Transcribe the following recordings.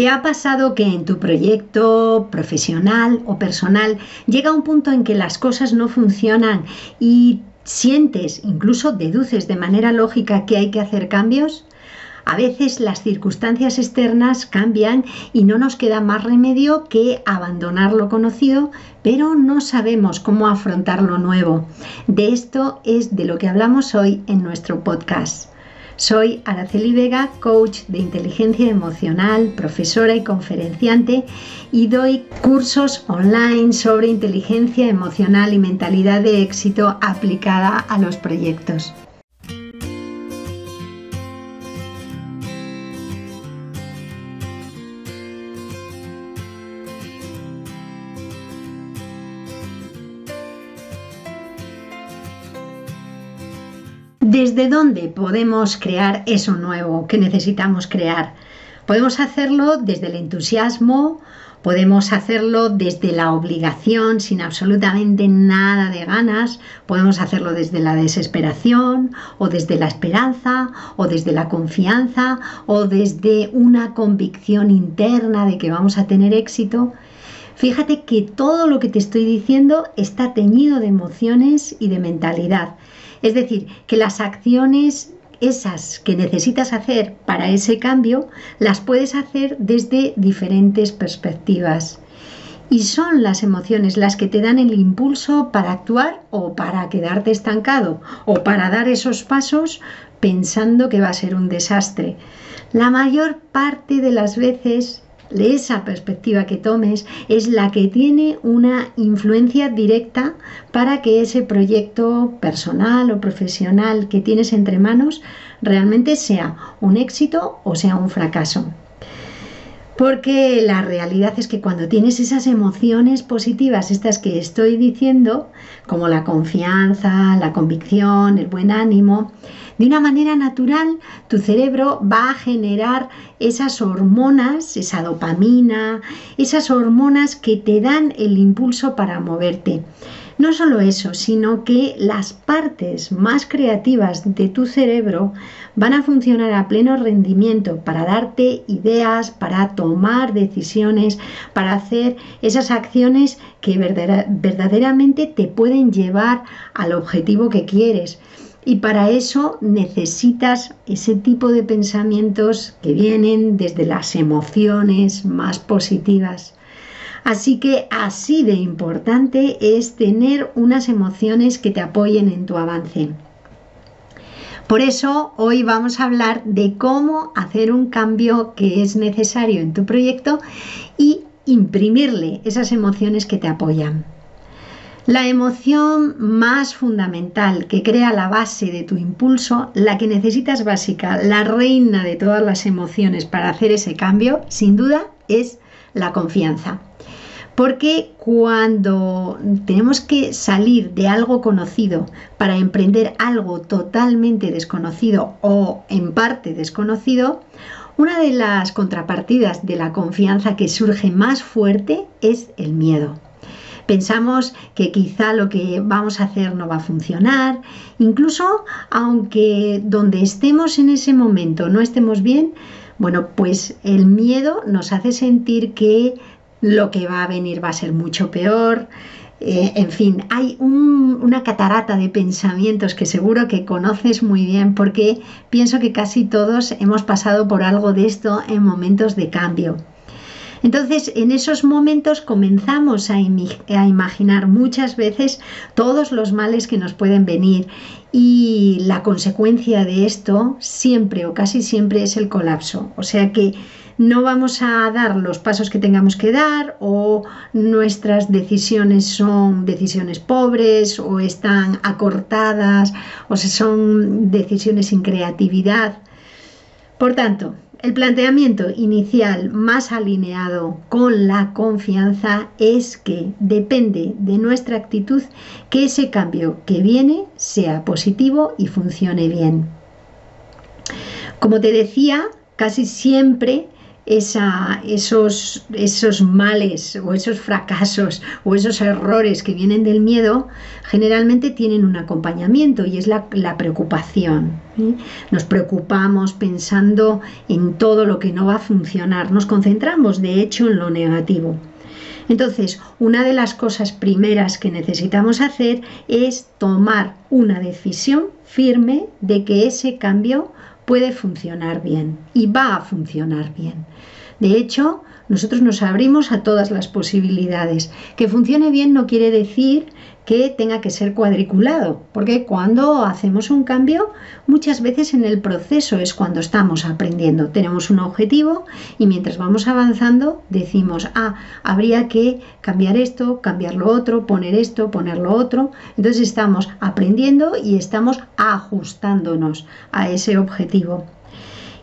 ¿Te ha pasado que en tu proyecto profesional o personal llega un punto en que las cosas no funcionan y sientes, incluso deduces de manera lógica que hay que hacer cambios? A veces las circunstancias externas cambian y no nos queda más remedio que abandonar lo conocido, pero no sabemos cómo afrontar lo nuevo. De esto es de lo que hablamos hoy en nuestro podcast. Soy Araceli Vega, coach de inteligencia emocional, profesora y conferenciante y doy cursos online sobre inteligencia emocional y mentalidad de éxito aplicada a los proyectos. ¿Desde dónde podemos crear eso nuevo que necesitamos crear? Podemos hacerlo desde el entusiasmo, podemos hacerlo desde la obligación sin absolutamente nada de ganas, podemos hacerlo desde la desesperación o desde la esperanza o desde la confianza o desde una convicción interna de que vamos a tener éxito. Fíjate que todo lo que te estoy diciendo está teñido de emociones y de mentalidad. Es decir, que las acciones esas que necesitas hacer para ese cambio las puedes hacer desde diferentes perspectivas. Y son las emociones las que te dan el impulso para actuar o para quedarte estancado o para dar esos pasos pensando que va a ser un desastre. La mayor parte de las veces esa perspectiva que tomes es la que tiene una influencia directa para que ese proyecto personal o profesional que tienes entre manos realmente sea un éxito o sea un fracaso. Porque la realidad es que cuando tienes esas emociones positivas, estas que estoy diciendo, como la confianza, la convicción, el buen ánimo, de una manera natural tu cerebro va a generar esas hormonas, esa dopamina, esas hormonas que te dan el impulso para moverte. No solo eso, sino que las partes más creativas de tu cerebro van a funcionar a pleno rendimiento para darte ideas, para tomar decisiones, para hacer esas acciones que verdaderamente te pueden llevar al objetivo que quieres. Y para eso necesitas ese tipo de pensamientos que vienen desde las emociones más positivas. Así que así de importante es tener unas emociones que te apoyen en tu avance. Por eso hoy vamos a hablar de cómo hacer un cambio que es necesario en tu proyecto y imprimirle esas emociones que te apoyan. La emoción más fundamental que crea la base de tu impulso, la que necesitas básica, la reina de todas las emociones para hacer ese cambio, sin duda, es la confianza. Porque cuando tenemos que salir de algo conocido para emprender algo totalmente desconocido o en parte desconocido, una de las contrapartidas de la confianza que surge más fuerte es el miedo. Pensamos que quizá lo que vamos a hacer no va a funcionar, incluso aunque donde estemos en ese momento no estemos bien, bueno, pues el miedo nos hace sentir que lo que va a venir va a ser mucho peor. Eh, en fin, hay una catarata de pensamientos que seguro que conoces muy bien porque pienso que casi todos hemos pasado por algo de esto en momentos de cambio. Entonces, en esos momentos comenzamos a, imaginar muchas veces todos los males que nos pueden venir y la consecuencia de esto siempre o casi siempre es el colapso. O sea que no vamos a dar los pasos que tengamos que dar o nuestras decisiones son decisiones pobres o están acortadas o son decisiones sin creatividad. Por tanto, el planteamiento inicial más alineado con la confianza es que depende de nuestra actitud que ese cambio que viene sea positivo y funcione bien. Como te decía, casi siempre esos, esos males o esos fracasos o esos errores que vienen del miedo generalmente tienen un acompañamiento y es la, preocupación. Nos preocupamos pensando en todo lo que no va a funcionar, nos concentramos de hecho en lo negativo. Entonces, una de las cosas primeras que necesitamos hacer es tomar una decisión firme de que ese cambio puede funcionar bien y va a funcionar bien. De hecho, nosotros nos abrimos a todas las posibilidades. Que funcione bien no quiere decir que tenga que ser cuadriculado, porque cuando hacemos un cambio, muchas veces en el proceso es cuando estamos aprendiendo. Tenemos un objetivo y mientras vamos avanzando decimos, ah, habría que cambiar esto, cambiar lo otro, poner esto, poner lo otro. Entonces estamos aprendiendo y estamos ajustándonos a ese objetivo.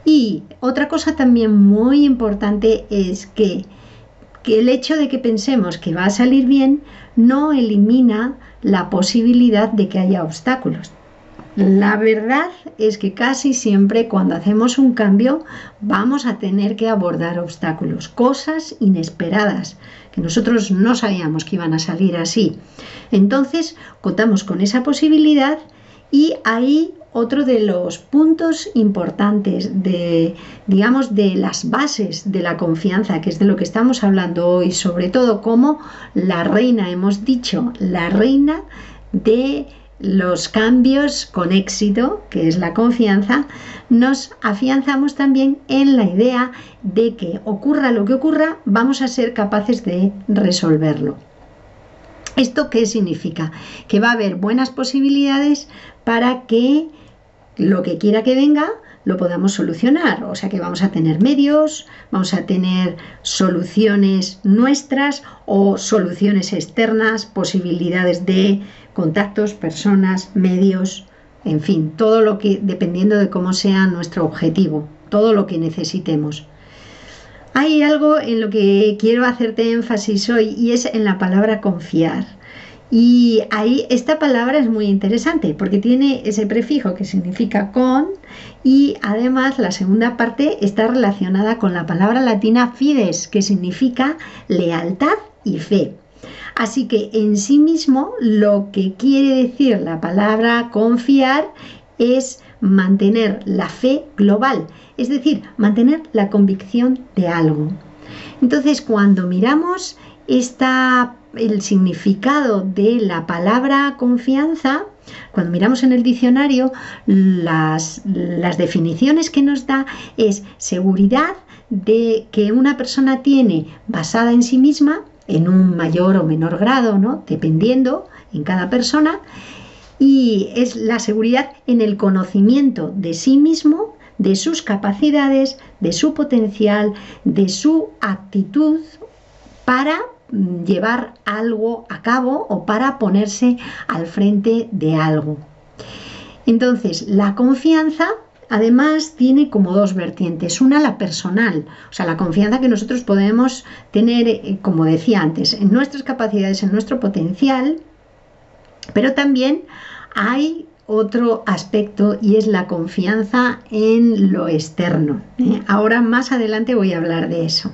Y otra cosa también muy importante es que que el hecho de que pensemos que va a salir bien no elimina la posibilidad de que haya obstáculos. La verdad es que casi siempre cuando hacemos un cambio vamos a tener que abordar obstáculos, cosas inesperadas que nosotros no sabíamos que iban a salir así. Entonces contamos con esa posibilidad y ahí otro de los puntos importantes de, digamos, de las bases de la confianza, que es de lo que estamos hablando hoy, sobre todo como la reina, hemos dicho, la reina de los cambios con éxito, que es la confianza, nos afianzamos también en la idea de que ocurra lo que ocurra, vamos a ser capaces de resolverlo. ¿Esto qué significa? Que va a haber buenas posibilidades para que lo que quiera que venga lo podamos solucionar. O sea que vamos a tener medios, vamos a tener soluciones nuestras o soluciones externas, posibilidades de contactos, personas, medios, en fin, todo lo que, dependiendo de cómo sea nuestro objetivo, todo lo que necesitemos. Hay algo en lo que quiero hacerte énfasis hoy y es en la palabra confiar. Y ahí esta palabra es muy interesante porque tiene ese prefijo que significa con y además la segunda parte está relacionada con la palabra latina fides que significa lealtad y fe. Así que en sí mismo lo que quiere decir la palabra confiar es mantener la fe global, es decir, mantener la convicción de algo. Entonces, cuando miramos esta el significado de la palabra confianza, cuando miramos en el diccionario, las, las, definiciones que nos da es seguridad de que una persona tiene basada en sí misma, en un mayor o menor grado, ¿no? dependiendo en cada persona, y es la seguridad en el conocimiento de sí mismo, de sus capacidades, de su potencial, de su actitud para llevar algo a cabo o para ponerse al frente de algo. Entonces, la confianza además tiene como dos vertientes. Una, la personal, o sea, la confianza que nosotros podemos tener, eh, como decía antes, en nuestras capacidades, en nuestro potencial, pero también hay otro aspecto y es la confianza en lo externo. ¿eh? Ahora más adelante voy a hablar de eso.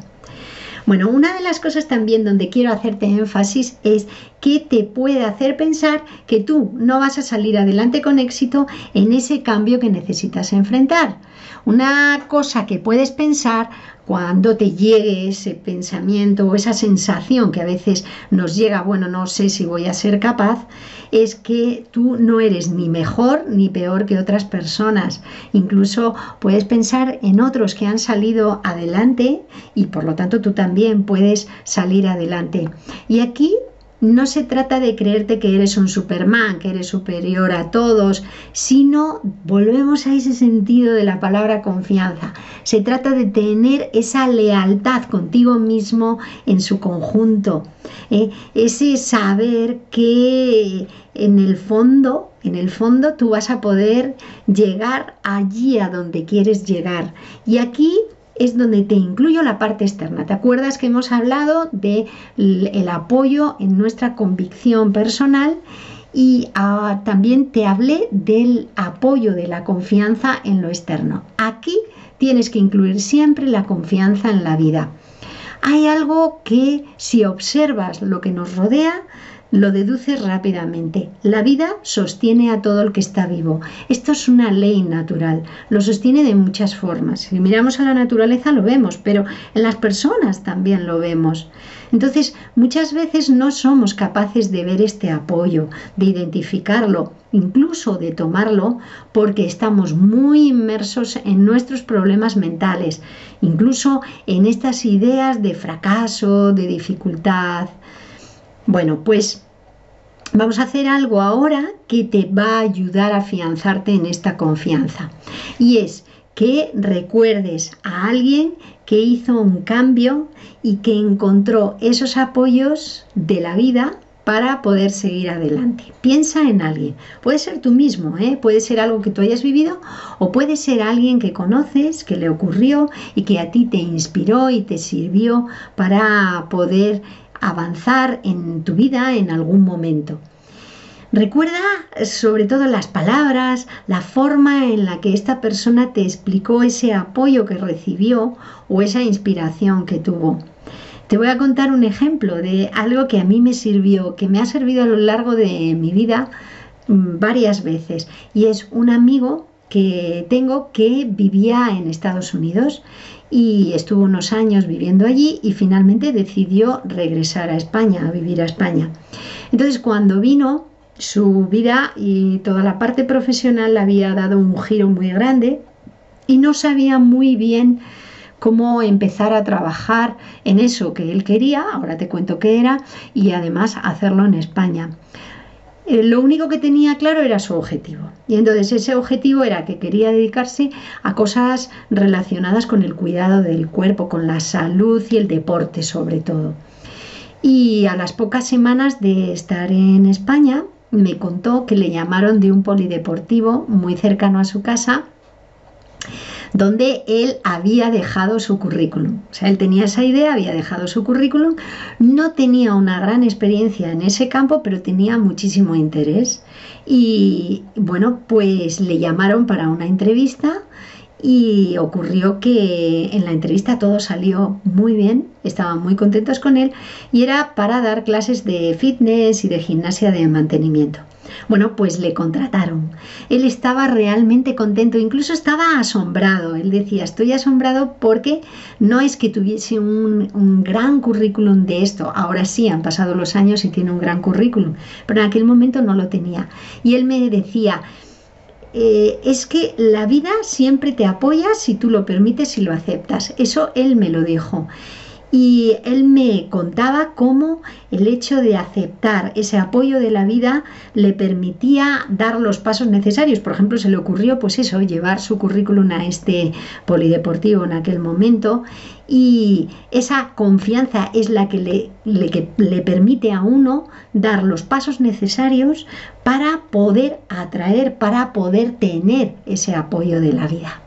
Bueno, una de las cosas también donde quiero hacerte énfasis es que te puede hacer pensar que tú no vas a salir adelante con éxito en ese cambio que necesitas enfrentar. Una cosa que puedes pensar cuando te llegue ese pensamiento o esa sensación que a veces nos llega, bueno, no sé si voy a ser capaz, es que tú no eres ni mejor ni peor que otras personas. Incluso puedes pensar en otros que han salido adelante y por lo tanto tú también puedes salir adelante. Y aquí no se trata de creerte que eres un Superman, que eres superior a todos, sino volvemos a ese sentido de la palabra confianza. Se trata de tener esa lealtad contigo mismo en su conjunto, ¿eh? ese saber que en el fondo, en el fondo tú vas a poder llegar allí a donde quieres llegar. Y aquí es donde te incluyo la parte externa. ¿Te acuerdas que hemos hablado del el apoyo en nuestra convicción personal? y ah, también te hablé del apoyo de la confianza en lo externo. Aquí tienes que incluir siempre la confianza en la vida. Hay algo que si observas lo que nos rodea, lo deduces rápidamente. La vida sostiene a todo el que está vivo. Esto es una ley natural. Lo sostiene de muchas formas. Si miramos a la naturaleza lo vemos, pero en las personas también lo vemos. Entonces, muchas veces no somos capaces de ver este apoyo, de identificarlo, incluso de tomarlo, porque estamos muy inmersos en nuestros problemas mentales, incluso en estas ideas de fracaso, de dificultad. Bueno, pues vamos a hacer algo ahora que te va a ayudar a afianzarte en esta confianza. Y es que recuerdes a alguien que hizo un cambio y que encontró esos apoyos de la vida para poder seguir adelante. Piensa en alguien. Puede ser tú mismo, ¿eh? puede ser algo que tú hayas vivido o puede ser alguien que conoces, que le ocurrió y que a ti te inspiró y te sirvió para poder avanzar en tu vida en algún momento. Recuerda sobre todo las palabras, la forma en la que esta persona te explicó ese apoyo que recibió o esa inspiración que tuvo. Te voy a contar un ejemplo de algo que a mí me sirvió, que me ha servido a lo largo de mi vida mm, varias veces. Y es un amigo que tengo que vivía en Estados Unidos y estuvo unos años viviendo allí y finalmente decidió regresar a España, a vivir a España. Entonces cuando vino, su vida y toda la parte profesional le había dado un giro muy grande y no sabía muy bien cómo empezar a trabajar en eso que él quería, ahora te cuento qué era, y además hacerlo en España. Eh, lo único que tenía claro era su objetivo. Y entonces ese objetivo era que quería dedicarse a cosas relacionadas con el cuidado del cuerpo, con la salud y el deporte sobre todo. Y a las pocas semanas de estar en España me contó que le llamaron de un polideportivo muy cercano a su casa donde él había dejado su currículum. O sea, él tenía esa idea, había dejado su currículum, no tenía una gran experiencia en ese campo, pero tenía muchísimo interés. Y bueno, pues le llamaron para una entrevista y ocurrió que en la entrevista todo salió muy bien, estaban muy contentos con él y era para dar clases de fitness y de gimnasia de mantenimiento. Bueno, pues le contrataron. Él estaba realmente contento, incluso estaba asombrado. Él decía, estoy asombrado porque no es que tuviese un, gran currículum de esto. Ahora sí, han pasado los años y tiene un gran currículum, pero en aquel momento no lo tenía. Y él me decía, eh, es que la vida siempre te apoya si tú lo permites y lo aceptas. Eso él me lo dijo y él me contaba cómo el hecho de aceptar ese apoyo de la vida le permitía dar los pasos necesarios. Por ejemplo, se le ocurrió pues eso, llevar su currículum a este polideportivo en aquel momento y esa confianza es la que le, le permite a uno dar los pasos necesarios para poder atraer, para poder tener ese apoyo de la vida.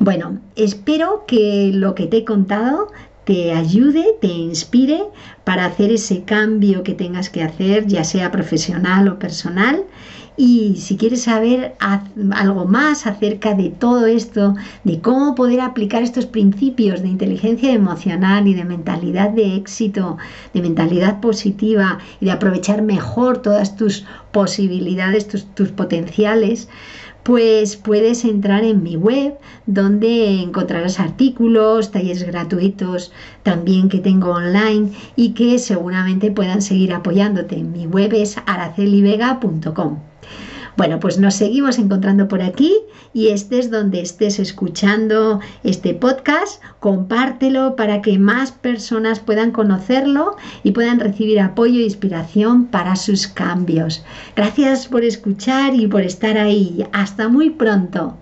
Bueno, espero que lo que te he contado te ayude, te inspire para hacer ese cambio que tengas que hacer, ya sea profesional o personal. Y si quieres saber algo más acerca de todo esto, de cómo poder aplicar estos principios de inteligencia emocional y de mentalidad de éxito, de mentalidad positiva y de aprovechar mejor todas tus posibilidades, tus, potenciales, pues puedes entrar en mi web donde encontrarás artículos, talleres gratuitos también que tengo online y que seguramente puedan seguir apoyándote. Mi web es aracelivega.com. Bueno, pues nos seguimos encontrando por aquí y estés donde estés escuchando este podcast, compártelo para que más personas puedan conocerlo y puedan recibir apoyo e inspiración para sus cambios. Gracias por escuchar y por estar ahí. Hasta muy pronto.